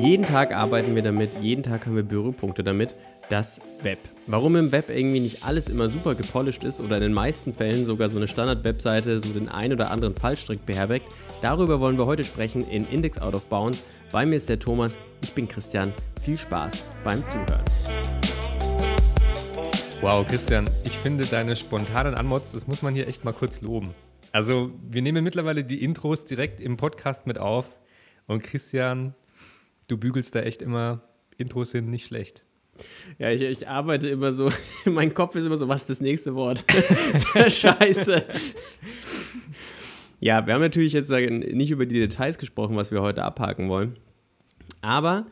Jeden Tag arbeiten wir damit, jeden Tag haben wir Berührpunkte damit. Das Web. Warum im Web irgendwie nicht alles immer super gepolished ist oder in den meisten Fällen sogar so eine Standard-Webseite so den ein oder anderen Fallstrick beherbergt, darüber wollen wir heute sprechen in Index Out of Bounds. Bei mir ist der Thomas, ich bin Christian. Viel Spaß beim Zuhören. Wow, Christian, ich finde deine spontanen Anmods, das muss man hier echt mal kurz loben. Also, wir nehmen mittlerweile die Intros direkt im Podcast mit auf. Und Christian, du bügelst da echt immer, Intros sind nicht schlecht. Ja, ich, ich arbeite immer so, mein Kopf ist immer so, was ist das nächste Wort? Scheiße. Ja, wir haben natürlich jetzt nicht über die Details gesprochen, was wir heute abhaken wollen. Aber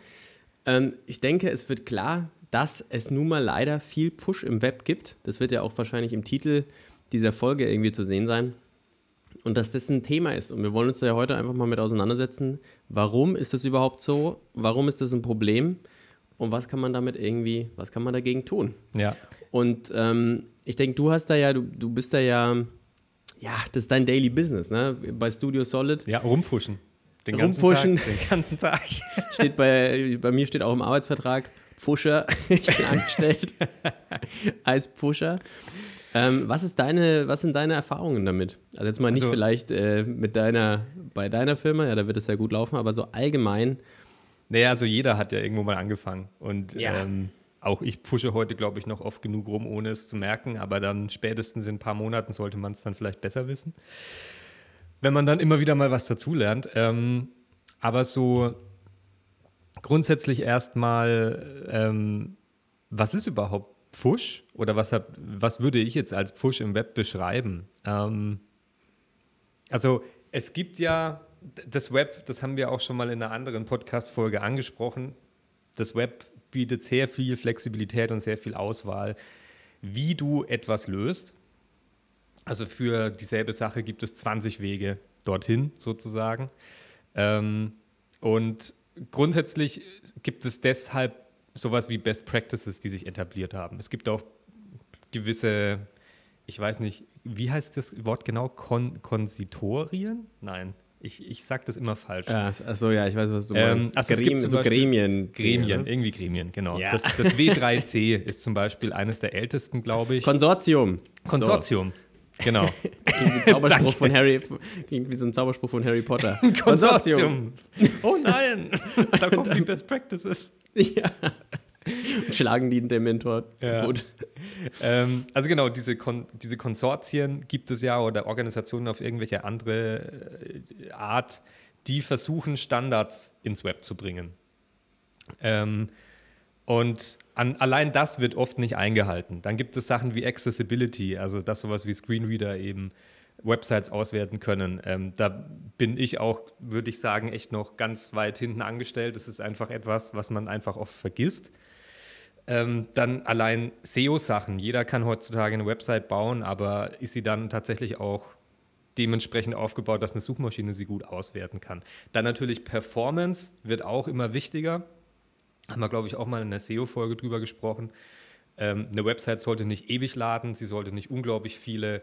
ähm, ich denke, es wird klar, dass es nun mal leider viel Push im Web gibt. Das wird ja auch wahrscheinlich im Titel dieser Folge irgendwie zu sehen sein. Und dass das ein Thema ist. Und wir wollen uns da ja heute einfach mal mit auseinandersetzen. Warum ist das überhaupt so? Warum ist das ein Problem? Und was kann man damit irgendwie, was kann man dagegen tun? Ja. Und ähm, ich denke, du hast da ja, du, du bist da ja, ja, das ist dein Daily Business, ne? Bei Studio Solid. Ja, rumfuschen. Den rumfuschen. Ganzen Tag, den ganzen Tag. steht bei, bei mir steht auch im Arbeitsvertrag, Pfuscher, ich bin angestellt als Pfuscher. Ähm, was, ist deine, was sind deine Erfahrungen damit? Also jetzt mal nicht also, vielleicht äh, mit deiner, bei deiner Firma, ja, da wird es ja gut laufen, aber so allgemein. Naja, also jeder hat ja irgendwo mal angefangen. Und ja. ähm, auch ich pushe heute, glaube ich, noch oft genug rum, ohne es zu merken, aber dann spätestens in ein paar Monaten sollte man es dann vielleicht besser wissen. Wenn man dann immer wieder mal was dazulernt. Ähm, aber so grundsätzlich erstmal, ähm, was ist überhaupt Pfusch oder was, hab, was würde ich jetzt als Pfusch im Web beschreiben? Ähm, also es gibt ja das Web, das haben wir auch schon mal in einer anderen Podcast-Folge angesprochen. Das Web bietet sehr viel Flexibilität und sehr viel Auswahl, wie du etwas löst. Also für dieselbe Sache gibt es 20 Wege dorthin sozusagen. Ähm, und grundsätzlich gibt es deshalb sowas wie Best Practices, die sich etabliert haben. Es gibt auch gewisse, ich weiß nicht, wie heißt das Wort genau? Kon Konsitorien? Nein. Ich, ich sage das immer falsch. Ja, achso, ja, ich weiß, was du ähm, meinst. also Gremien, es gibt so Gremien. Gremien, ne? irgendwie Gremien, genau. Ja. Das, das, W3C ist zum Beispiel eines der ältesten, glaube ich. Konsortium. Konsortium. So. Genau. Klingt wie, Zauberspruch von Harry, klingt wie so ein Zauberspruch von Harry Potter. Konsortium. Oh nein, da kommen die Best Practices. Ja. Und schlagen die den Dementor ja. gut. Ähm, also genau, diese, Kon diese Konsortien gibt es ja oder Organisationen auf irgendwelche andere äh, Art, die versuchen, Standards ins Web zu bringen. Ähm, und an, allein das wird oft nicht eingehalten. Dann gibt es Sachen wie Accessibility, also dass sowas wie Screenreader eben Websites auswerten können. Ähm, da bin ich auch, würde ich sagen, echt noch ganz weit hinten angestellt. Das ist einfach etwas, was man einfach oft vergisst. Ähm, dann allein SEO-Sachen. Jeder kann heutzutage eine Website bauen, aber ist sie dann tatsächlich auch dementsprechend aufgebaut, dass eine Suchmaschine sie gut auswerten kann. Dann natürlich Performance wird auch immer wichtiger haben wir, glaube ich, auch mal in der SEO-Folge drüber gesprochen. Ähm, eine Website sollte nicht ewig laden, sie sollte nicht unglaublich viele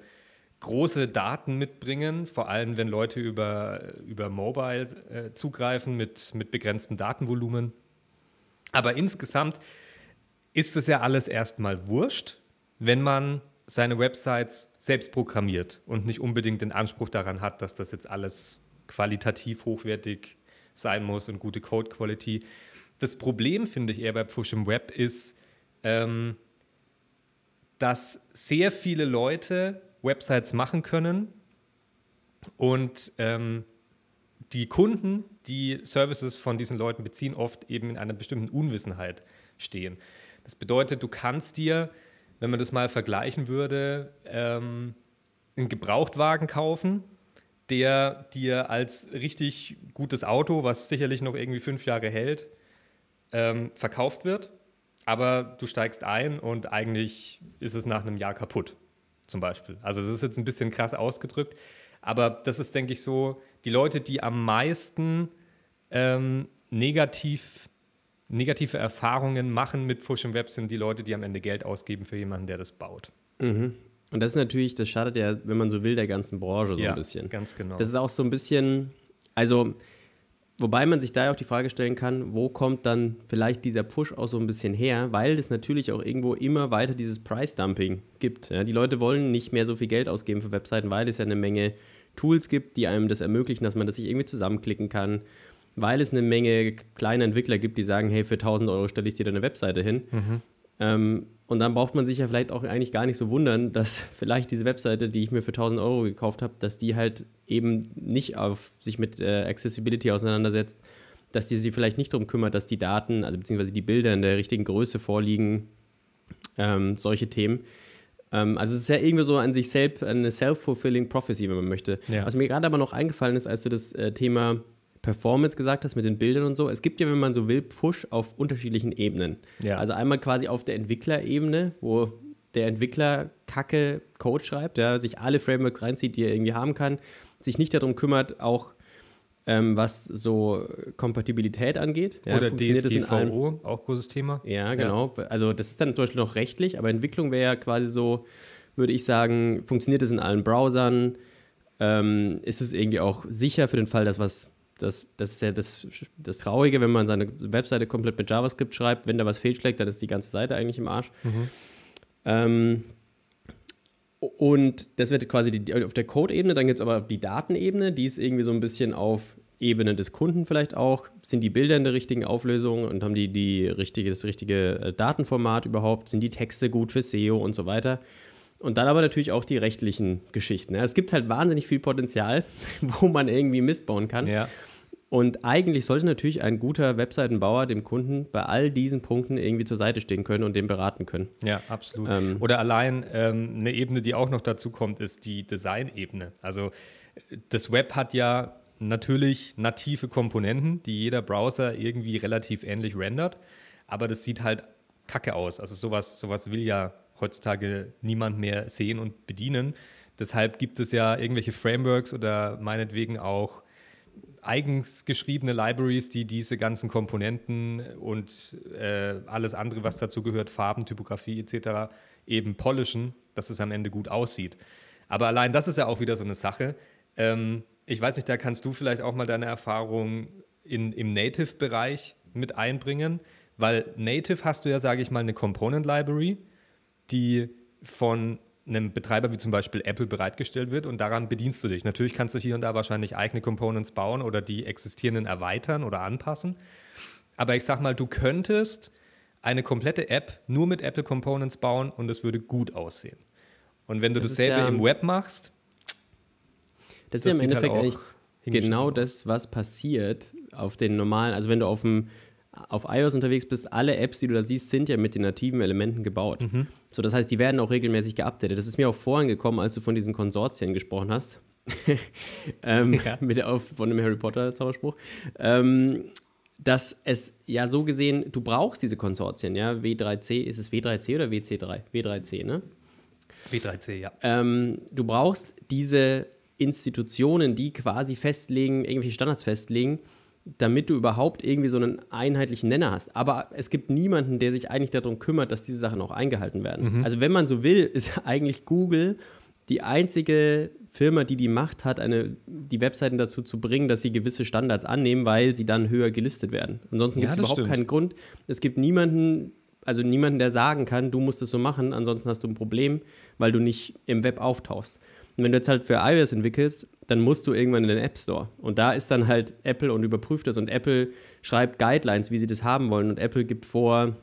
große Daten mitbringen, vor allem wenn Leute über, über Mobile äh, zugreifen mit, mit begrenztem Datenvolumen. Aber insgesamt ist es ja alles erstmal wurscht, wenn man seine Websites selbst programmiert und nicht unbedingt den Anspruch daran hat, dass das jetzt alles qualitativ hochwertig sein muss und gute Code-Quality. Das Problem, finde ich eher bei Push im Web, ist, ähm, dass sehr viele Leute Websites machen können und ähm, die Kunden, die Services von diesen Leuten beziehen, oft eben in einer bestimmten Unwissenheit stehen. Das bedeutet, du kannst dir, wenn man das mal vergleichen würde, ähm, einen Gebrauchtwagen kaufen, der dir als richtig gutes Auto, was sicherlich noch irgendwie fünf Jahre hält, ähm, verkauft wird, aber du steigst ein und eigentlich ist es nach einem Jahr kaputt, zum Beispiel. Also das ist jetzt ein bisschen krass ausgedrückt, aber das ist, denke ich, so, die Leute, die am meisten ähm, negativ, negative Erfahrungen machen mit Push im Web, sind die Leute, die am Ende Geld ausgeben für jemanden, der das baut. Mhm. Und das ist natürlich, das schadet ja, wenn man so will, der ganzen Branche so ja, ein bisschen. ganz genau. Das ist auch so ein bisschen, also Wobei man sich da auch die Frage stellen kann, wo kommt dann vielleicht dieser Push auch so ein bisschen her, weil es natürlich auch irgendwo immer weiter dieses Price-Dumping gibt. Ja, die Leute wollen nicht mehr so viel Geld ausgeben für Webseiten, weil es ja eine Menge Tools gibt, die einem das ermöglichen, dass man das sich irgendwie zusammenklicken kann, weil es eine Menge kleine Entwickler gibt, die sagen, hey, für 1000 Euro stelle ich dir deine Webseite hin. Mhm. Ähm, und dann braucht man sich ja vielleicht auch eigentlich gar nicht so wundern, dass vielleicht diese Webseite, die ich mir für 1000 Euro gekauft habe, dass die halt eben nicht auf sich mit äh, Accessibility auseinandersetzt, dass die sich vielleicht nicht darum kümmert, dass die Daten, also beziehungsweise die Bilder in der richtigen Größe vorliegen, ähm, solche Themen. Ähm, also es ist ja irgendwie so an sich selbst eine self-fulfilling prophecy, wenn man möchte. Ja. Was mir gerade aber noch eingefallen ist, als du das äh, Thema Performance gesagt hast mit den Bildern und so. Es gibt ja, wenn man so will, Push auf unterschiedlichen Ebenen. Ja. Also einmal quasi auf der Entwicklerebene, wo der Entwickler kacke Code schreibt, der sich alle Frameworks reinzieht, die er irgendwie haben kann, sich nicht darum kümmert, auch ähm, was so Kompatibilität angeht. Ja, Oder DSGVO, auch großes Thema. Ja, genau. Ja. Also das ist dann zum Beispiel noch rechtlich, aber Entwicklung wäre ja quasi so, würde ich sagen, funktioniert es in allen Browsern? Ähm, ist es irgendwie auch sicher für den Fall, dass was das, das ist ja das, das Traurige, wenn man seine Webseite komplett mit JavaScript schreibt. Wenn da was fehlschlägt, dann ist die ganze Seite eigentlich im Arsch. Mhm. Ähm, und das wird quasi die, auf der Code-Ebene, dann gibt es aber die Datenebene, die ist irgendwie so ein bisschen auf Ebene des Kunden vielleicht auch. Sind die Bilder in der richtigen Auflösung und haben die, die richtige, das richtige äh, Datenformat überhaupt? Sind die Texte gut für SEO und so weiter? Und dann aber natürlich auch die rechtlichen Geschichten. Es gibt halt wahnsinnig viel Potenzial, wo man irgendwie Mist bauen kann. Ja. Und eigentlich sollte natürlich ein guter Webseitenbauer dem Kunden bei all diesen Punkten irgendwie zur Seite stehen können und dem beraten können. Ja, absolut. Ähm, Oder allein ähm, eine Ebene, die auch noch dazu kommt, ist die Design-Ebene. Also das Web hat ja natürlich native Komponenten, die jeder Browser irgendwie relativ ähnlich rendert, aber das sieht halt kacke aus. Also sowas, sowas will ja heutzutage niemand mehr sehen und bedienen. Deshalb gibt es ja irgendwelche Frameworks oder meinetwegen auch eigens geschriebene Libraries, die diese ganzen Komponenten und äh, alles andere, was dazu gehört, Farben, Typografie etc., eben polischen, dass es am Ende gut aussieht. Aber allein das ist ja auch wieder so eine Sache. Ähm, ich weiß nicht, da kannst du vielleicht auch mal deine Erfahrung in, im Native-Bereich mit einbringen, weil Native hast du ja, sage ich mal, eine Component Library, die von einem Betreiber wie zum Beispiel Apple bereitgestellt wird und daran bedienst du dich. Natürlich kannst du hier und da wahrscheinlich eigene Components bauen oder die existierenden erweitern oder anpassen. Aber ich sag mal, du könntest eine komplette App nur mit Apple Components bauen und es würde gut aussehen. Und wenn du das dasselbe ja, im Web machst, das ist ja im halt Endeffekt halt eigentlich genau das, was passiert auf den normalen, also wenn du auf dem auf iOS unterwegs bist, alle Apps, die du da siehst, sind ja mit den nativen Elementen gebaut. Mhm. So, das heißt, die werden auch regelmäßig geupdatet. Das ist mir auch vorhin gekommen, als du von diesen Konsortien gesprochen hast. ähm, ja. mit auf, von dem Harry Potter Zauberspruch. Ähm, dass es ja so gesehen, du brauchst diese Konsortien, ja, W3C, ist es W3C oder WC3? W3C, ne? W3C, ja. Ähm, du brauchst diese Institutionen, die quasi festlegen, irgendwelche Standards festlegen, damit du überhaupt irgendwie so einen einheitlichen Nenner hast. Aber es gibt niemanden, der sich eigentlich darum kümmert, dass diese Sachen auch eingehalten werden. Mhm. Also wenn man so will, ist eigentlich Google die einzige Firma, die die Macht hat, eine, die Webseiten dazu zu bringen, dass sie gewisse Standards annehmen, weil sie dann höher gelistet werden. Ansonsten gibt es überhaupt stimmt. keinen Grund. Es gibt niemanden, also niemanden, der sagen kann, du musst es so machen, ansonsten hast du ein Problem, weil du nicht im Web auftauchst. Und wenn du jetzt halt für iOS entwickelst, dann musst du irgendwann in den App Store. Und da ist dann halt Apple und überprüft das. Und Apple schreibt Guidelines, wie sie das haben wollen. Und Apple gibt vor,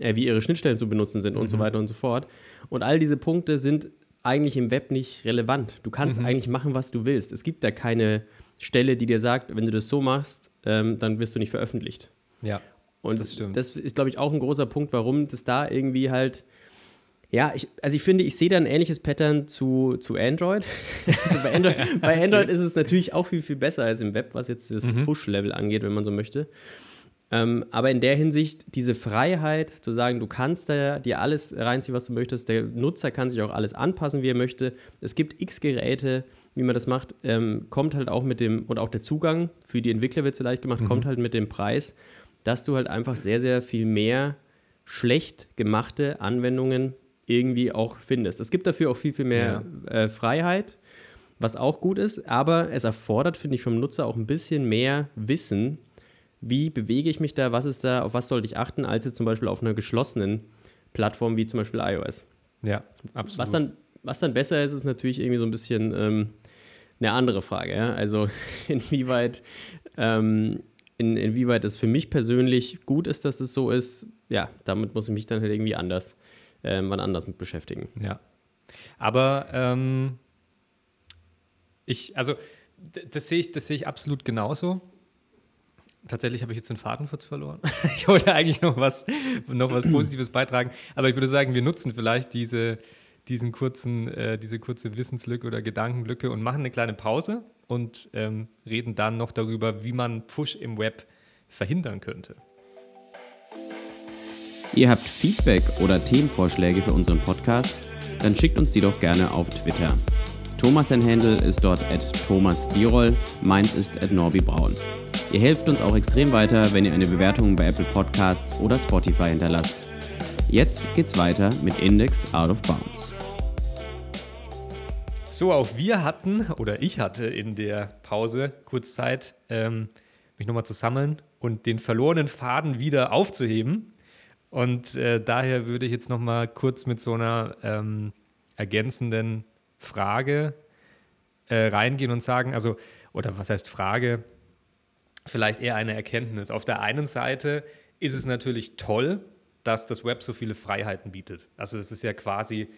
äh, wie ihre Schnittstellen zu benutzen sind mhm. und so mhm. weiter und so fort. Und all diese Punkte sind eigentlich im Web nicht relevant. Du kannst mhm. eigentlich machen, was du willst. Es gibt da keine Stelle, die dir sagt, wenn du das so machst, ähm, dann wirst du nicht veröffentlicht. Ja. Und das, das ist, glaube ich, auch ein großer Punkt, warum das da irgendwie halt ja, ich, also ich finde, ich sehe da ein ähnliches Pattern zu, zu Android. also bei Android, bei Android ist es natürlich auch viel, viel besser als im Web, was jetzt das mhm. Push-Level angeht, wenn man so möchte. Ähm, aber in der Hinsicht, diese Freiheit zu sagen, du kannst da dir alles reinziehen, was du möchtest, der Nutzer kann sich auch alles anpassen, wie er möchte. Es gibt x Geräte, wie man das macht, ähm, kommt halt auch mit dem, und auch der Zugang für die Entwickler wird es leicht gemacht, mhm. kommt halt mit dem Preis, dass du halt einfach sehr, sehr viel mehr schlecht gemachte Anwendungen irgendwie auch findest. Es gibt dafür auch viel, viel mehr ja. äh, Freiheit. was auch gut ist, aber es erfordert, finde ich, vom Nutzer auch ein bisschen mehr Wissen, wie bewege ich mich da, was ist da, auf was sollte ich achten, als jetzt zum Beispiel auf einer geschlossenen Plattform wie zum Beispiel iOS. Ja, absolut. Was dann, was dann besser ist, ist natürlich irgendwie so ein bisschen ähm, eine andere Frage. Ja? Also inwieweit, ähm, in, inwieweit es für mich persönlich gut ist, dass es so ist, ja, damit muss ich mich dann halt irgendwie anders, ähm, wann anders mit beschäftigen. Ja. Aber ähm, ich, also das sehe ich, das sehe ich absolut genauso. Tatsächlich habe ich jetzt den Faden kurz verloren. Ich wollte eigentlich noch was, noch was Positives beitragen, aber ich würde sagen, wir nutzen vielleicht diese, diesen kurzen, äh, diese kurze Wissenslücke oder Gedankenlücke und machen eine kleine Pause und ähm, reden dann noch darüber, wie man Push im Web verhindern könnte. Ihr habt Feedback oder Themenvorschläge für unseren Podcast? Dann schickt uns die doch gerne auf Twitter. Thomas sein Handle ist dort at Thomas Birol, meins ist at Norbi Braun. Ihr helft uns auch extrem weiter, wenn ihr eine Bewertung bei Apple Podcasts oder Spotify hinterlasst. Jetzt geht's weiter mit Index Out of Bounds. So, auch wir hatten, oder ich hatte in der Pause kurz Zeit, ähm, mich nochmal zu sammeln und den verlorenen Faden wieder aufzuheben. Und äh, daher würde ich jetzt nochmal kurz mit so einer ähm, ergänzenden Frage äh, reingehen und sagen, also, oder was heißt Frage? Vielleicht eher eine Erkenntnis. Auf der einen Seite ist es natürlich toll, dass das Web so viele Freiheiten bietet. Also es ist ja quasi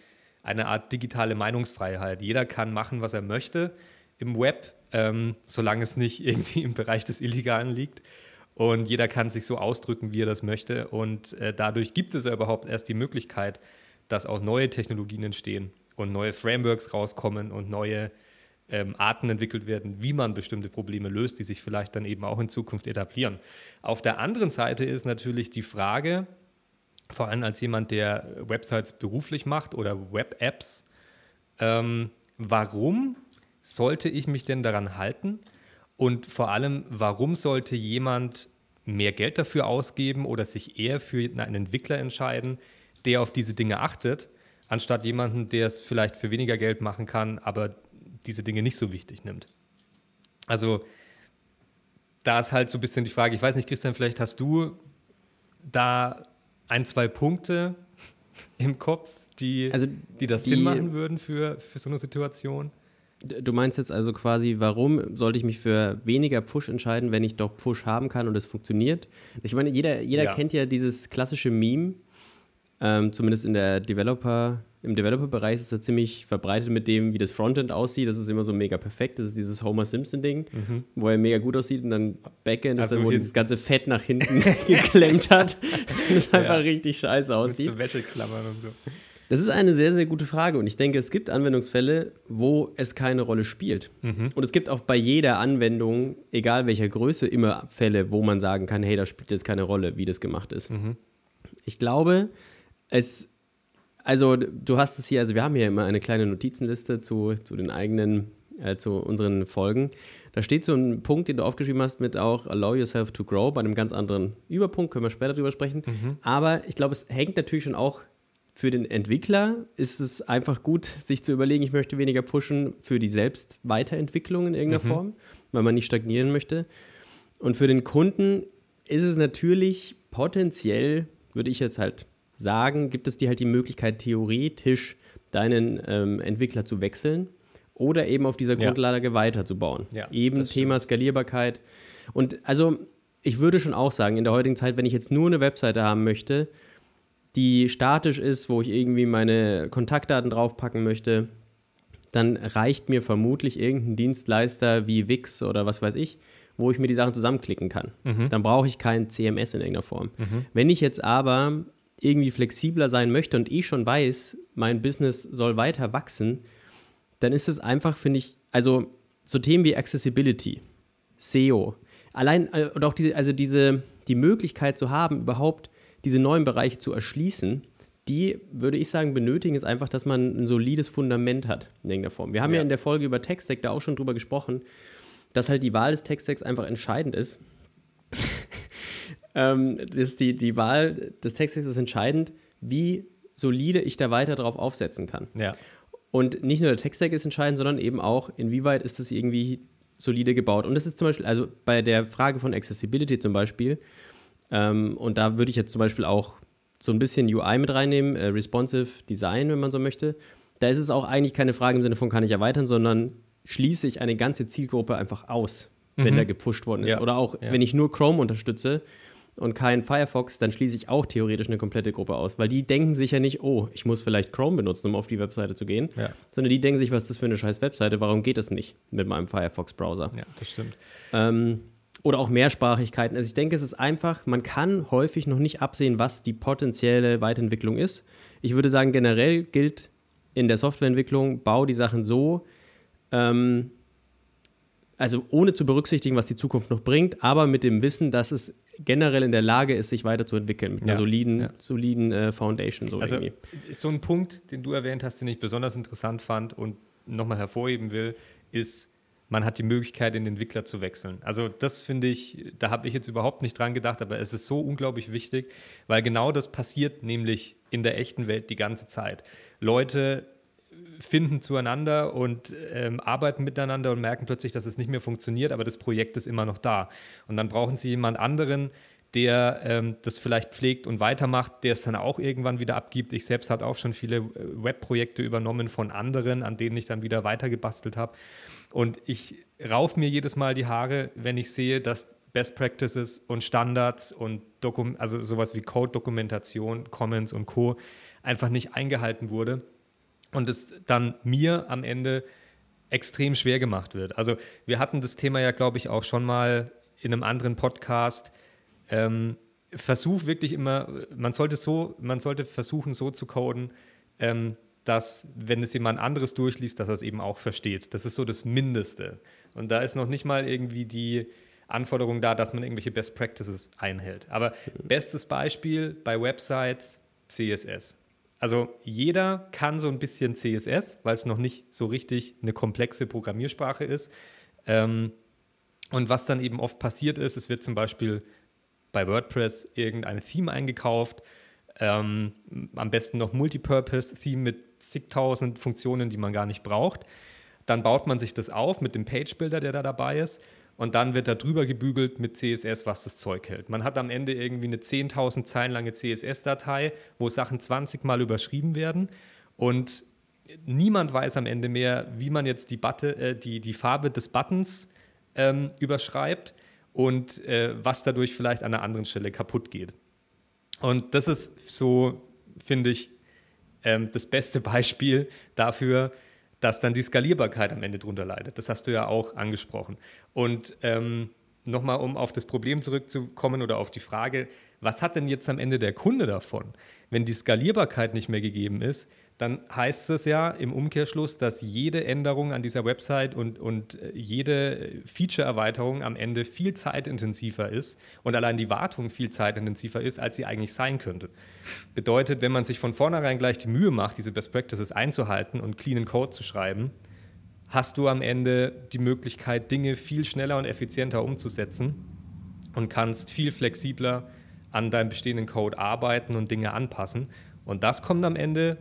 eine Art digitale Meinungsfreiheit. Jeder kann machen, was er möchte im Web, ähm, solange es nicht irgendwie im Bereich des Illegalen liegt. Und jeder kann sich so ausdrücken, wie er das möchte. Und äh, dadurch gibt es ja überhaupt erst die Möglichkeit, dass auch neue Technologien entstehen und neue Frameworks rauskommen und neue ähm, Arten entwickelt werden, wie man bestimmte Probleme löst, die sich vielleicht dann eben auch in Zukunft etablieren. Auf der anderen Seite ist natürlich die Frage, vor allem als jemand, der Websites beruflich macht oder Web-Apps, ähm, warum sollte ich mich denn daran halten? Und vor allem, warum sollte jemand mehr Geld dafür ausgeben oder sich eher für einen Entwickler entscheiden, der auf diese Dinge achtet, anstatt jemanden, der es vielleicht für weniger Geld machen kann, aber diese Dinge nicht so wichtig nimmt? Also, da ist halt so ein bisschen die Frage, ich weiß nicht, Christian, vielleicht hast du da ein, zwei Punkte im Kopf, die, also die das die, Sinn machen würden für, für so eine Situation? Du meinst jetzt also quasi, warum sollte ich mich für weniger Push entscheiden, wenn ich doch Push haben kann und es funktioniert? Ich meine, jeder, jeder ja. kennt ja dieses klassische Meme, ähm, zumindest in der Developer, im Developer-Bereich ist es ziemlich verbreitet mit dem, wie das Frontend aussieht. Das ist immer so mega perfekt. Das ist dieses Homer Simpson-Ding, mhm. wo er mega gut aussieht und dann Backend also ist dann, wo dieses ganze Fett nach hinten geklemmt hat. das einfach ja. richtig scheiße aussieht. Mit so Wäscheklammern und so. Das ist eine sehr, sehr gute Frage und ich denke, es gibt Anwendungsfälle, wo es keine Rolle spielt. Mhm. Und es gibt auch bei jeder Anwendung, egal welcher Größe, immer Fälle, wo man sagen kann, hey, da spielt es keine Rolle, wie das gemacht ist. Mhm. Ich glaube, es, also du hast es hier, also wir haben hier immer eine kleine Notizenliste zu, zu den eigenen, äh, zu unseren Folgen. Da steht so ein Punkt, den du aufgeschrieben hast mit auch Allow yourself to grow, bei einem ganz anderen Überpunkt, können wir später drüber sprechen. Mhm. Aber ich glaube, es hängt natürlich schon auch für den Entwickler ist es einfach gut, sich zu überlegen, ich möchte weniger pushen für die Selbstweiterentwicklung in irgendeiner mhm. Form, weil man nicht stagnieren möchte. Und für den Kunden ist es natürlich potenziell, würde ich jetzt halt sagen, gibt es dir halt die Möglichkeit, theoretisch deinen ähm, Entwickler zu wechseln oder eben auf dieser Grundlage ja. weiterzubauen. Ja, eben Thema Skalierbarkeit. Und also ich würde schon auch sagen, in der heutigen Zeit, wenn ich jetzt nur eine Webseite haben möchte, die statisch ist, wo ich irgendwie meine Kontaktdaten draufpacken möchte, dann reicht mir vermutlich irgendein Dienstleister wie Wix oder was weiß ich, wo ich mir die Sachen zusammenklicken kann. Mhm. Dann brauche ich kein CMS in irgendeiner Form. Mhm. Wenn ich jetzt aber irgendwie flexibler sein möchte und ich schon weiß, mein Business soll weiter wachsen, dann ist es einfach, finde ich, also so Themen wie Accessibility, SEO, allein äh, und auch diese, also diese, die Möglichkeit zu haben, überhaupt diese neuen Bereiche zu erschließen, die, würde ich sagen, benötigen es einfach, dass man ein solides Fundament hat in irgendeiner Form. Wir haben ja, ja in der Folge über Tech-Stack da auch schon drüber gesprochen, dass halt die Wahl des Tech-Stacks einfach entscheidend ist. ähm, das die, die Wahl des Tech-Stacks ist entscheidend, wie solide ich da weiter drauf aufsetzen kann. Ja. Und nicht nur der Tech-Stack ist entscheidend, sondern eben auch, inwieweit ist es irgendwie solide gebaut. Und das ist zum Beispiel, also bei der Frage von Accessibility zum Beispiel, ähm, und da würde ich jetzt zum Beispiel auch so ein bisschen UI mit reinnehmen, äh, responsive Design, wenn man so möchte. Da ist es auch eigentlich keine Frage im Sinne von kann ich erweitern, sondern schließe ich eine ganze Zielgruppe einfach aus, wenn mhm. der gepusht worden ist. Ja. Oder auch, ja. wenn ich nur Chrome unterstütze, und kein Firefox, dann schließe ich auch theoretisch eine komplette Gruppe aus, weil die denken sich ja nicht, oh, ich muss vielleicht Chrome benutzen, um auf die Webseite zu gehen, ja. sondern die denken sich, was ist das für eine scheiß Webseite, warum geht das nicht mit meinem Firefox-Browser? Ja, das stimmt. Ähm, oder auch Mehrsprachigkeiten. Also ich denke, es ist einfach, man kann häufig noch nicht absehen, was die potenzielle Weiterentwicklung ist. Ich würde sagen, generell gilt in der Softwareentwicklung, bau die Sachen so, ähm, also ohne zu berücksichtigen, was die Zukunft noch bringt, aber mit dem Wissen, dass es generell in der Lage ist, sich weiterzuentwickeln mit einer ja, soliden, ja. soliden äh, Foundation. So also irgendwie. so ein Punkt, den du erwähnt hast, den ich besonders interessant fand und nochmal hervorheben will, ist, man hat die Möglichkeit, den Entwickler zu wechseln. Also das finde ich, da habe ich jetzt überhaupt nicht dran gedacht, aber es ist so unglaublich wichtig, weil genau das passiert nämlich in der echten Welt die ganze Zeit. Leute finden zueinander und ähm, arbeiten miteinander und merken plötzlich, dass es nicht mehr funktioniert, aber das Projekt ist immer noch da. Und dann brauchen sie jemand anderen, der ähm, das vielleicht pflegt und weitermacht, der es dann auch irgendwann wieder abgibt. Ich selbst habe auch schon viele äh, Webprojekte übernommen von anderen, an denen ich dann wieder weitergebastelt habe. Und ich rauf mir jedes Mal die Haare, wenn ich sehe, dass Best Practices und Standards und Dokum also sowas wie Code-Dokumentation, Comments und Co. einfach nicht eingehalten wurde und es dann mir am Ende extrem schwer gemacht wird. Also wir hatten das Thema ja, glaube ich, auch schon mal in einem anderen Podcast. Ähm, versuch wirklich immer, man sollte so, man sollte versuchen, so zu coden, ähm, dass, wenn es jemand anderes durchliest, dass er es eben auch versteht. Das ist so das Mindeste. Und da ist noch nicht mal irgendwie die Anforderung da, dass man irgendwelche Best Practices einhält. Aber bestes Beispiel bei Websites CSS. Also jeder kann so ein bisschen CSS, weil es noch nicht so richtig eine komplexe Programmiersprache ist. Ähm, und was dann eben oft passiert ist, es wird zum Beispiel bei WordPress irgendeine Theme eingekauft, ähm, am besten noch Multipurpose-Theme mit zigtausend Funktionen, die man gar nicht braucht. Dann baut man sich das auf mit dem Page-Builder, der da dabei ist und dann wird da drüber gebügelt mit CSS, was das Zeug hält. Man hat am Ende irgendwie eine 10.000 Zeilen lange CSS-Datei, wo Sachen 20 Mal überschrieben werden und niemand weiß am Ende mehr, wie man jetzt die, Butte, äh, die, die Farbe des Buttons ähm, überschreibt und äh, was dadurch vielleicht an einer anderen Stelle kaputt geht. Und das ist so, finde ich, ähm, das beste Beispiel dafür, dass dann die Skalierbarkeit am Ende drunter leidet. Das hast du ja auch angesprochen. Und ähm, nochmal, um auf das Problem zurückzukommen oder auf die Frage, was hat denn jetzt am Ende der Kunde davon? Wenn die Skalierbarkeit nicht mehr gegeben ist, dann heißt es ja im Umkehrschluss, dass jede Änderung an dieser Website und, und äh, jede Feature-Erweiterung am Ende viel zeitintensiver ist und allein die Wartung viel zeitintensiver ist, als sie eigentlich sein könnte. Bedeutet, wenn man sich von vornherein gleich die Mühe macht, diese Best Practices einzuhalten und cleanen Code zu schreiben, hast du am Ende die Möglichkeit, Dinge viel schneller und effizienter umzusetzen und kannst viel flexibler an deinem bestehenden Code arbeiten und Dinge anpassen. Und das kommt am Ende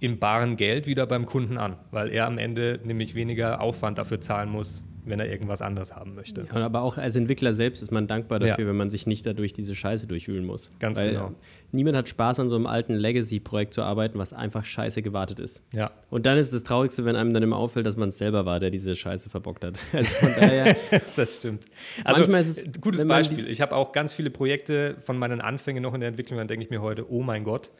im baren Geld wieder beim Kunden an, weil er am Ende nämlich weniger Aufwand dafür zahlen muss, wenn er irgendwas anderes haben möchte. Ja, aber auch als Entwickler selbst ist man dankbar dafür, ja. wenn man sich nicht dadurch diese Scheiße durchwühlen muss. Ganz weil genau. Niemand hat Spaß an so einem alten Legacy-Projekt zu arbeiten, was einfach scheiße gewartet ist. Ja. Und dann ist das Traurigste, wenn einem dann immer auffällt, dass man es selber war, der diese Scheiße verbockt hat. Also von daher. das stimmt. Also, manchmal ist es gutes Beispiel. Ich habe auch ganz viele Projekte von meinen Anfängen noch in der Entwicklung, dann denke ich mir heute, oh mein Gott,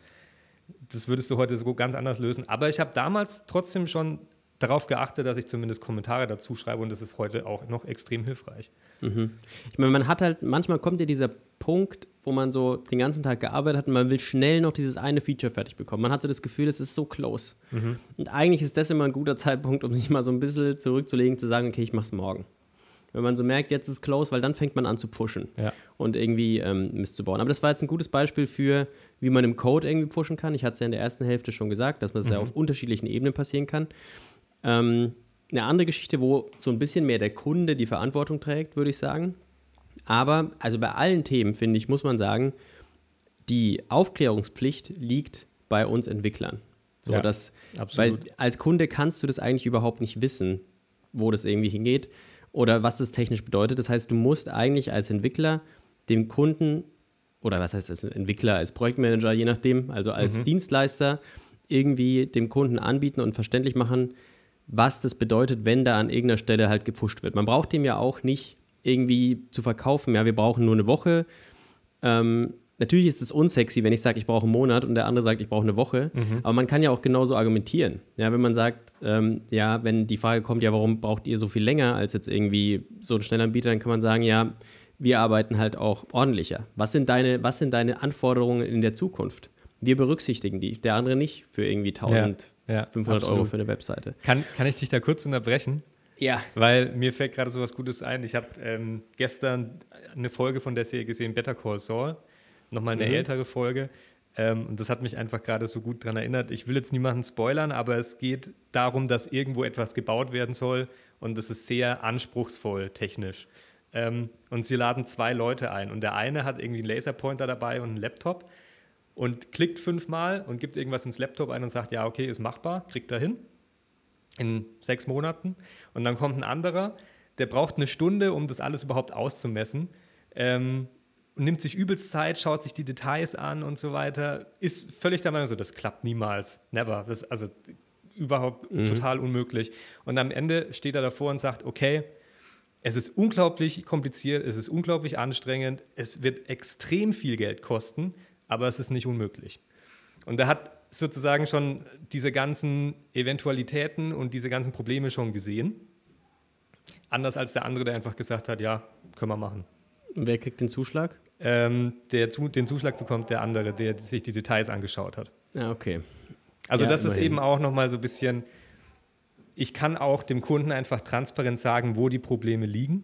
das würdest du heute so ganz anders lösen. Aber ich habe damals trotzdem schon darauf geachtet, dass ich zumindest Kommentare dazu schreibe und das ist heute auch noch extrem hilfreich. Mhm. Ich meine, man hat halt, manchmal kommt ja dieser Punkt, wo man so den ganzen Tag gearbeitet hat und man will schnell noch dieses eine Feature fertig bekommen. Man hatte das Gefühl, es ist so close. Mhm. Und eigentlich ist das immer ein guter Zeitpunkt, um sich mal so ein bisschen zurückzulegen, zu sagen, okay, ich mach's morgen. Wenn man so merkt, jetzt ist close, weil dann fängt man an zu pushen ja. und irgendwie ähm, Mist zu bauen. Aber das war jetzt ein gutes Beispiel für, wie man im Code irgendwie pushen kann. Ich hatte es ja in der ersten Hälfte schon gesagt, dass man das mhm. ja auf unterschiedlichen Ebenen passieren kann. Ähm, eine andere Geschichte, wo so ein bisschen mehr der Kunde die Verantwortung trägt, würde ich sagen. Aber, also bei allen Themen, finde ich, muss man sagen, die Aufklärungspflicht liegt bei uns Entwicklern. So, ja, das, absolut. Weil als Kunde kannst du das eigentlich überhaupt nicht wissen, wo das irgendwie hingeht oder was das technisch bedeutet. Das heißt, du musst eigentlich als Entwickler dem Kunden oder was heißt als Entwickler, als Projektmanager, je nachdem, also als mhm. Dienstleister irgendwie dem Kunden anbieten und verständlich machen, was das bedeutet, wenn da an irgendeiner Stelle halt gepusht wird. Man braucht dem ja auch nicht irgendwie zu verkaufen, ja, wir brauchen nur eine Woche. Ähm, natürlich ist es unsexy, wenn ich sage, ich brauche einen Monat und der andere sagt, ich brauche eine Woche. Mhm. Aber man kann ja auch genauso argumentieren. Ja, wenn man sagt, ähm, ja, wenn die Frage kommt, ja, warum braucht ihr so viel länger als jetzt irgendwie so ein Schnellanbieter, dann kann man sagen, ja, wir arbeiten halt auch ordentlicher. Was sind deine, was sind deine Anforderungen in der Zukunft? Wir berücksichtigen die, der andere nicht für irgendwie 1500 ja, ja, Euro für eine Webseite. Kann, kann ich dich da kurz unterbrechen? Ja. Weil mir fällt gerade so was Gutes ein. Ich habe ähm, gestern eine Folge von der Serie gesehen, Better Call Saul. Nochmal eine mhm. ältere Folge. Ähm, und das hat mich einfach gerade so gut daran erinnert. Ich will jetzt niemanden spoilern, aber es geht darum, dass irgendwo etwas gebaut werden soll. Und das ist sehr anspruchsvoll technisch. Ähm, und sie laden zwei Leute ein. Und der eine hat irgendwie einen Laserpointer dabei und einen Laptop und klickt fünfmal und gibt irgendwas ins Laptop ein und sagt, ja, okay, ist machbar, kriegt er hin in sechs Monaten. Und dann kommt ein anderer, der braucht eine Stunde, um das alles überhaupt auszumessen. Ähm, nimmt sich übelst Zeit, schaut sich die Details an und so weiter. Ist völlig der Meinung, so, das klappt niemals. Never. Das, also überhaupt mhm. total unmöglich. Und am Ende steht er davor und sagt, okay, es ist unglaublich kompliziert, es ist unglaublich anstrengend, es wird extrem viel Geld kosten, aber es ist nicht unmöglich. Und er hat sozusagen schon diese ganzen Eventualitäten und diese ganzen Probleme schon gesehen. Anders als der andere, der einfach gesagt hat, ja, können wir machen. Und wer kriegt den Zuschlag? Ähm, der, den Zuschlag bekommt der andere, der sich die Details angeschaut hat. Ja, okay. Also ja, das immerhin. ist eben auch nochmal so ein bisschen ich kann auch dem Kunden einfach transparent sagen, wo die Probleme liegen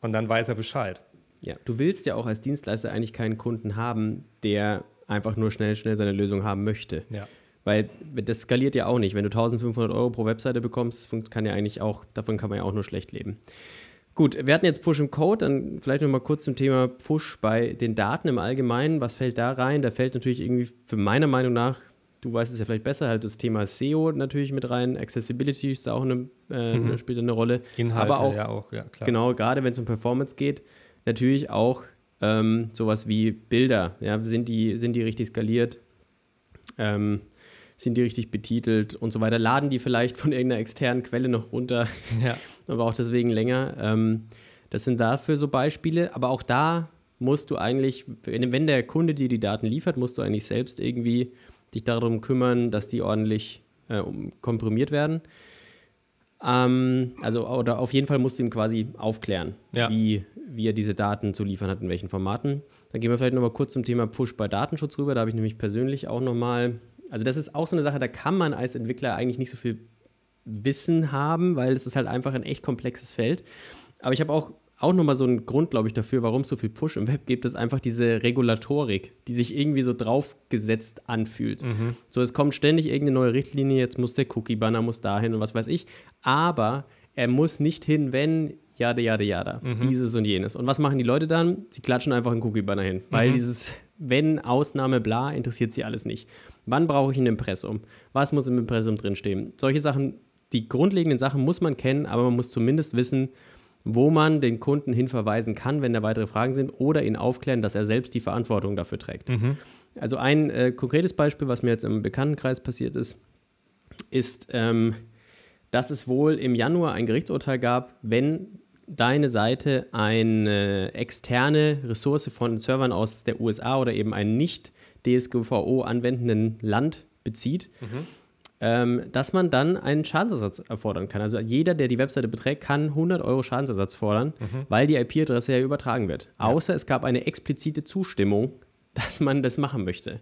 und dann weiß er Bescheid. Ja, du willst ja auch als Dienstleister eigentlich keinen Kunden haben, der einfach nur schnell, schnell seine Lösung haben möchte. Ja. Weil das skaliert ja auch nicht. Wenn du 1500 Euro pro Webseite bekommst, kann ja eigentlich auch, davon kann man ja auch nur schlecht leben. Gut, wir hatten jetzt Push im Code, dann vielleicht noch mal kurz zum Thema Push bei den Daten im Allgemeinen. Was fällt da rein? Da fällt natürlich irgendwie für meiner Meinung nach du weißt es ja vielleicht besser, halt das Thema SEO natürlich mit rein, Accessibility ist da auch eine, äh, mhm. spielt eine Rolle. Inhalte, aber auch, ja auch, ja klar. Genau, gerade wenn es um Performance geht, natürlich auch ähm, sowas wie Bilder, ja, sind die, sind die richtig skaliert, ähm, sind die richtig betitelt und so weiter, laden die vielleicht von irgendeiner externen Quelle noch runter, ja. aber auch deswegen länger. Ähm, das sind dafür so Beispiele, aber auch da musst du eigentlich, wenn der Kunde dir die Daten liefert, musst du eigentlich selbst irgendwie dich darum kümmern, dass die ordentlich äh, komprimiert werden. Ähm, also, oder auf jeden Fall musst du ihm quasi aufklären, ja. wie, wie er diese Daten zu liefern hat, in welchen Formaten. Dann gehen wir vielleicht nochmal kurz zum Thema Push bei Datenschutz rüber. Da habe ich nämlich persönlich auch nochmal, also das ist auch so eine Sache, da kann man als Entwickler eigentlich nicht so viel Wissen haben, weil es ist halt einfach ein echt komplexes Feld. Aber ich habe auch auch nochmal so ein Grund, glaube ich, dafür, warum es so viel Push im Web gibt, ist einfach diese Regulatorik, die sich irgendwie so draufgesetzt anfühlt. Mhm. So, es kommt ständig irgendeine neue Richtlinie, jetzt muss der Cookie-Banner, muss dahin und was weiß ich. Aber er muss nicht hin, wenn jada, jada, jada, mhm. dieses und jenes. Und was machen die Leute dann? Sie klatschen einfach einen Cookie-Banner hin, weil mhm. dieses wenn, Ausnahme, bla, interessiert sie alles nicht. Wann brauche ich ein Impressum? Was muss im Impressum drinstehen? Solche Sachen, die grundlegenden Sachen muss man kennen, aber man muss zumindest wissen, wo man den Kunden hinverweisen kann, wenn da weitere Fragen sind, oder ihn aufklären, dass er selbst die Verantwortung dafür trägt. Mhm. Also ein äh, konkretes Beispiel, was mir jetzt im Bekanntenkreis passiert ist, ist, ähm, dass es wohl im Januar ein Gerichtsurteil gab, wenn deine Seite eine externe Ressource von Servern aus der USA oder eben ein nicht DSGVO anwendenden Land bezieht. Mhm ähm, dass man dann einen Schadensersatz erfordern kann. Also jeder, der die Webseite beträgt, kann 100 Euro Schadensersatz fordern, mhm. weil die IP-Adresse ja übertragen wird. Ja. Außer es gab eine explizite Zustimmung, dass man das machen möchte.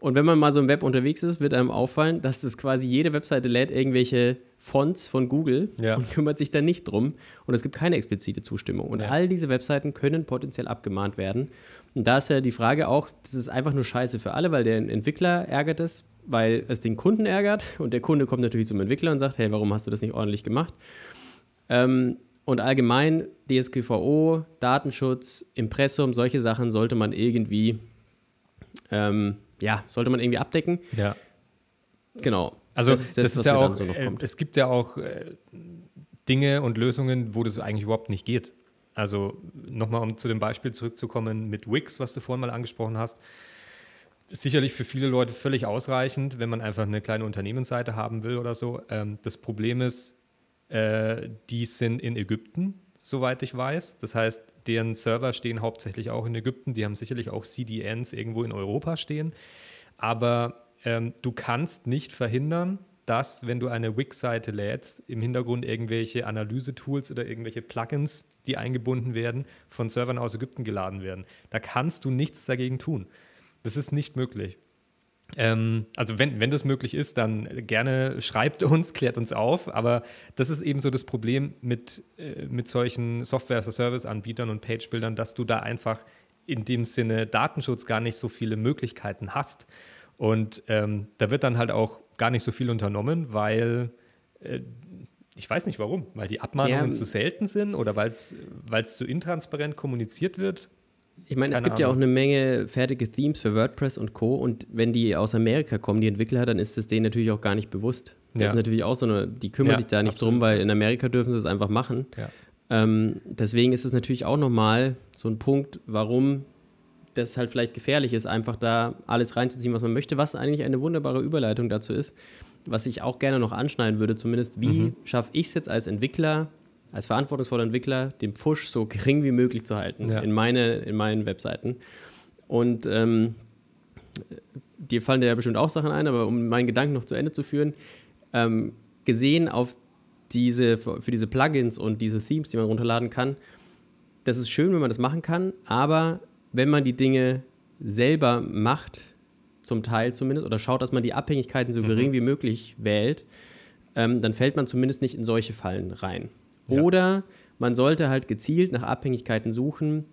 Und wenn man mal so im Web unterwegs ist, wird einem auffallen, dass das quasi jede Webseite lädt irgendwelche Fonts von Google ja. und kümmert sich da nicht drum. Und es gibt keine explizite Zustimmung. Und ja. all diese Webseiten können potenziell abgemahnt werden. Und da ist ja die Frage auch, das ist einfach nur scheiße für alle, weil der Entwickler ärgert es, weil es den Kunden ärgert und der Kunde kommt natürlich zum Entwickler und sagt, hey, warum hast du das nicht ordentlich gemacht? Ähm, und allgemein DSGVO, Datenschutz, Impressum, solche Sachen sollte man irgendwie, ähm, ja, sollte man irgendwie abdecken. Ja. Genau. Also das, das, das ist ja auch, so äh, es gibt ja auch äh, Dinge und Lösungen, wo das eigentlich überhaupt nicht geht. Also nochmal, um zu dem Beispiel zurückzukommen mit Wix, was du vorhin mal angesprochen hast. Sicherlich für viele Leute völlig ausreichend, wenn man einfach eine kleine Unternehmensseite haben will oder so. Ähm, das Problem ist, äh, die sind in Ägypten, soweit ich weiß. Das heißt, deren Server stehen hauptsächlich auch in Ägypten. Die haben sicherlich auch CDNs irgendwo in Europa stehen. Aber ähm, du kannst nicht verhindern, dass, wenn du eine Wix-Seite lädst, im Hintergrund irgendwelche Analyse-Tools oder irgendwelche Plugins, die eingebunden werden, von Servern aus Ägypten geladen werden. Da kannst du nichts dagegen tun. Das ist nicht möglich. Ähm, also wenn, wenn das möglich ist, dann gerne schreibt uns, klärt uns auf. Aber das ist eben so das Problem mit, äh, mit solchen Software-as-a-Service-Anbietern und Page-Bildern, dass du da einfach in dem Sinne Datenschutz gar nicht so viele Möglichkeiten hast. Und ähm, da wird dann halt auch gar nicht so viel unternommen, weil äh, ich weiß nicht warum, weil die Abmahnungen ja, zu selten sind oder weil es zu intransparent kommuniziert wird. Ich meine, es gibt Ahnung. ja auch eine Menge fertige Themes für WordPress und Co. Und wenn die aus Amerika kommen, die Entwickler, dann ist es denen natürlich auch gar nicht bewusst. Das ja. ist natürlich auch so eine, die kümmern ja, sich da nicht absolut. drum, weil in Amerika dürfen sie es einfach machen. Ja. Ähm, deswegen ist es natürlich auch nochmal so ein Punkt, warum das halt vielleicht gefährlich ist, einfach da alles reinzuziehen, was man möchte, was eigentlich eine wunderbare Überleitung dazu ist, was ich auch gerne noch anschneiden würde, zumindest, wie mhm. schaffe ich es jetzt als Entwickler, als verantwortungsvoller Entwickler, den Push so gering wie möglich zu halten ja. in, meine, in meinen Webseiten. Und ähm, dir fallen ja bestimmt auch Sachen ein, aber um meinen Gedanken noch zu Ende zu führen, ähm, gesehen auf diese, für diese Plugins und diese Themes, die man runterladen kann, das ist schön, wenn man das machen kann, aber wenn man die Dinge selber macht, zum Teil zumindest, oder schaut, dass man die Abhängigkeiten so gering mhm. wie möglich wählt, ähm, dann fällt man zumindest nicht in solche Fallen rein. Ja. Oder man sollte halt gezielt nach Abhängigkeiten suchen,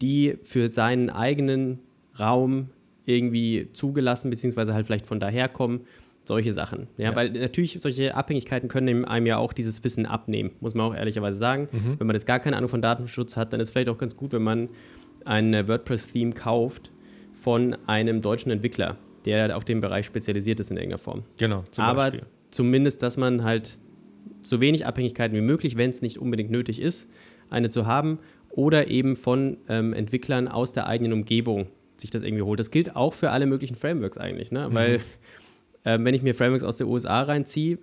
die für seinen eigenen Raum irgendwie zugelassen, beziehungsweise halt vielleicht von daher kommen, solche Sachen. Ja, ja, weil natürlich solche Abhängigkeiten können einem ja auch dieses Wissen abnehmen, muss man auch ehrlicherweise sagen. Mhm. Wenn man jetzt gar keine Ahnung von Datenschutz hat, dann ist es vielleicht auch ganz gut, wenn man ein WordPress-Theme kauft von einem deutschen Entwickler, der auf dem Bereich spezialisiert ist in irgendeiner Form. Genau. Aber Beispiel. zumindest, dass man halt so wenig Abhängigkeiten wie möglich, wenn es nicht unbedingt nötig ist, eine zu haben oder eben von ähm, Entwicklern aus der eigenen Umgebung sich das irgendwie holt. Das gilt auch für alle möglichen Frameworks eigentlich, ne? Mhm. weil äh, wenn ich mir Frameworks aus der USA reinziehe,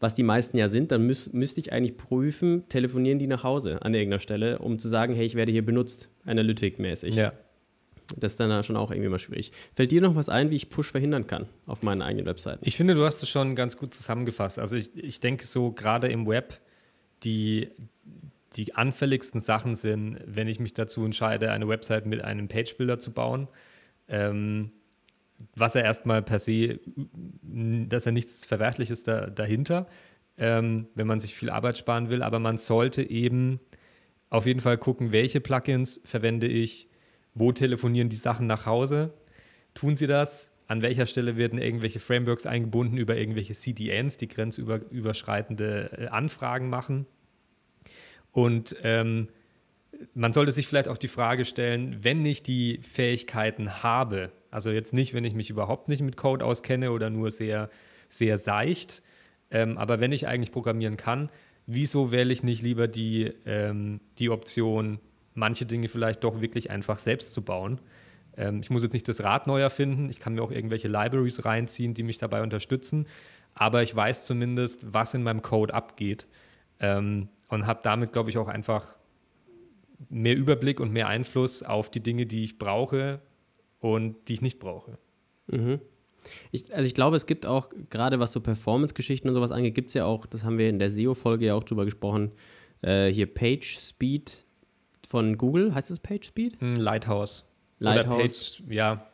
was die meisten ja sind, dann müß, müsste ich eigentlich prüfen, telefonieren die nach Hause an irgendeiner Stelle, um zu sagen, hey, ich werde hier benutzt, Analytic-mäßig. Ja. Das ist dann schon auch irgendwie mal schwierig. Fällt dir noch was ein, wie ich Push verhindern kann auf meinen eigenen Webseiten? Ich finde, du hast es schon ganz gut zusammengefasst. Also ich, ich denke so gerade im Web, die, die anfälligsten Sachen sind, wenn ich mich dazu entscheide, eine Website mit einem Page-Builder zu bauen. Ähm, was er erstmal per se, dass er nichts Verwerfliches da, dahinter, ähm, wenn man sich viel Arbeit sparen will, aber man sollte eben auf jeden Fall gucken, welche Plugins verwende ich, wo telefonieren die Sachen nach Hause, tun sie das, an welcher Stelle werden irgendwelche Frameworks eingebunden über irgendwelche CDNs, die grenzüberschreitende äh, Anfragen machen. Und ähm, man sollte sich vielleicht auch die Frage stellen, wenn ich die Fähigkeiten habe, also jetzt nicht, wenn ich mich überhaupt nicht mit Code auskenne oder nur sehr, sehr seicht. Ähm, aber wenn ich eigentlich programmieren kann, wieso wähle ich nicht lieber die, ähm, die Option, manche Dinge vielleicht doch wirklich einfach selbst zu bauen? Ähm, ich muss jetzt nicht das Rad neu erfinden. Ich kann mir auch irgendwelche Libraries reinziehen, die mich dabei unterstützen. Aber ich weiß zumindest, was in meinem Code abgeht. Ähm, und habe damit, glaube ich, auch einfach mehr Überblick und mehr Einfluss auf die Dinge, die ich brauche, und die ich nicht brauche. Mhm. Ich, also ich glaube, es gibt auch, gerade was so Performance-Geschichten und sowas angeht, gibt es ja auch, das haben wir in der SEO-Folge ja auch drüber gesprochen, äh, hier Page Speed von Google, heißt es Page Speed? Hm, Lighthouse. Lighthouse. Page, ja,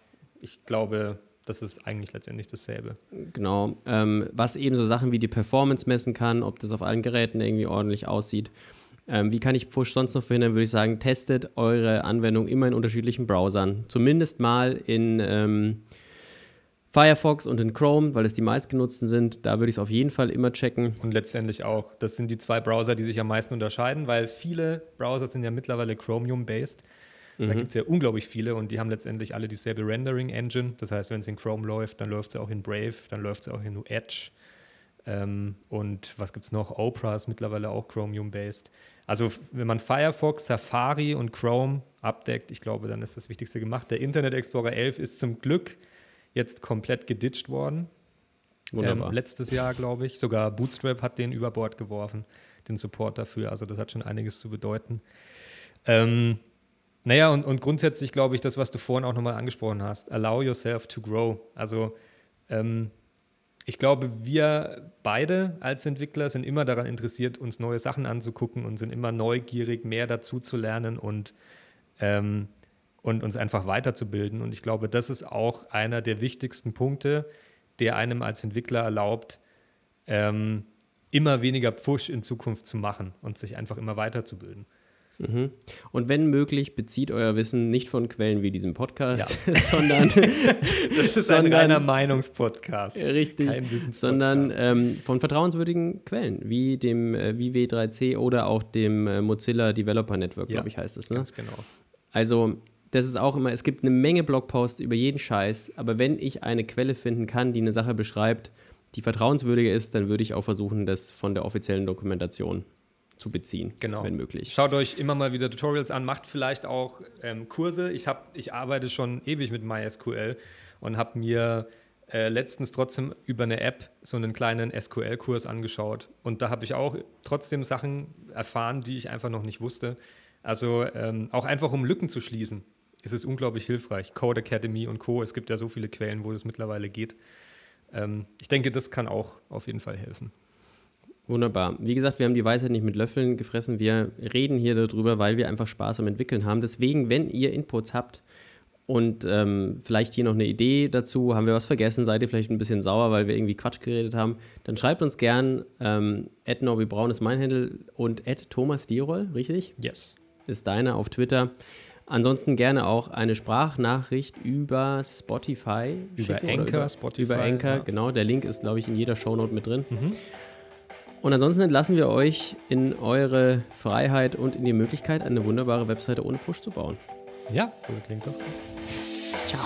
ich glaube, das ist eigentlich letztendlich dasselbe. Genau, ähm, was eben so Sachen wie die Performance messen kann, ob das auf allen Geräten irgendwie ordentlich aussieht. Ähm, wie kann ich Push sonst noch verhindern? Würde ich sagen, testet eure Anwendung immer in unterschiedlichen Browsern. Zumindest mal in ähm, Firefox und in Chrome, weil es die meistgenutzten sind. Da würde ich es auf jeden Fall immer checken. Und letztendlich auch. Das sind die zwei Browser, die sich am meisten unterscheiden, weil viele Browser sind ja mittlerweile Chromium-based. Da gibt es ja unglaublich viele und die haben letztendlich alle dieselbe Rendering-Engine. Das heißt, wenn es in Chrome läuft, dann läuft es auch in Brave, dann läuft es auch in Edge. Ähm, und was gibt es noch? Opera ist mittlerweile auch Chromium-based. Also wenn man Firefox, Safari und Chrome abdeckt, ich glaube, dann ist das Wichtigste gemacht. Der Internet Explorer 11 ist zum Glück jetzt komplett geditcht worden. Ähm, letztes Jahr, glaube ich. Sogar Bootstrap hat den über Bord geworfen, den Support dafür. Also das hat schon einiges zu bedeuten. Ähm, naja, und, und grundsätzlich glaube ich, das, was du vorhin auch nochmal angesprochen hast, allow yourself to grow. Also ähm, ich glaube, wir beide als Entwickler sind immer daran interessiert, uns neue Sachen anzugucken und sind immer neugierig, mehr dazu zu lernen und, ähm, und uns einfach weiterzubilden. Und ich glaube, das ist auch einer der wichtigsten Punkte, der einem als Entwickler erlaubt, ähm, immer weniger Pfusch in Zukunft zu machen und sich einfach immer weiterzubilden. Mhm. Und wenn möglich, bezieht euer Wissen nicht von Quellen wie diesem Podcast, ja. sondern das ist sondern, ein reiner Meinungspodcast. Richtig, sondern ähm, von vertrauenswürdigen Quellen, wie dem äh, wie W3C oder auch dem äh, Mozilla Developer Network, ja, glaube ich, heißt es. Ne? Ganz genau. Also das ist auch immer, es gibt eine Menge Blogposts über jeden Scheiß, aber wenn ich eine Quelle finden kann, die eine Sache beschreibt, die vertrauenswürdiger ist, dann würde ich auch versuchen, das von der offiziellen Dokumentation zu beziehen, genau. wenn möglich. Schaut euch immer mal wieder Tutorials an, macht vielleicht auch ähm, Kurse. Ich, hab, ich arbeite schon ewig mit MySQL und habe mir äh, letztens trotzdem über eine App so einen kleinen SQL-Kurs angeschaut. Und da habe ich auch trotzdem Sachen erfahren, die ich einfach noch nicht wusste. Also ähm, auch einfach um Lücken zu schließen, ist es unglaublich hilfreich. Code Academy und Co. Es gibt ja so viele Quellen, wo es mittlerweile geht. Ähm, ich denke, das kann auch auf jeden Fall helfen. Wunderbar. Wie gesagt, wir haben die Weisheit nicht mit Löffeln gefressen. Wir reden hier darüber, weil wir einfach Spaß am Entwickeln haben. Deswegen, wenn ihr Inputs habt und ähm, vielleicht hier noch eine Idee dazu, haben wir was vergessen, seid ihr vielleicht ein bisschen sauer, weil wir irgendwie Quatsch geredet haben, dann schreibt uns gern. Ähm, Braun ist mein Handel und Thomas Dierol, richtig? Yes. Ist deine auf Twitter. Ansonsten gerne auch eine Sprachnachricht über Spotify. Über Anchor, über, Spotify. Über Anchor, ja. genau. Der Link ist, glaube ich, in jeder Shownote mit drin. Mhm. Und ansonsten entlassen wir euch in eure Freiheit und in die Möglichkeit, eine wunderbare Webseite ohne Push zu bauen. Ja, das klingt doch. Ciao.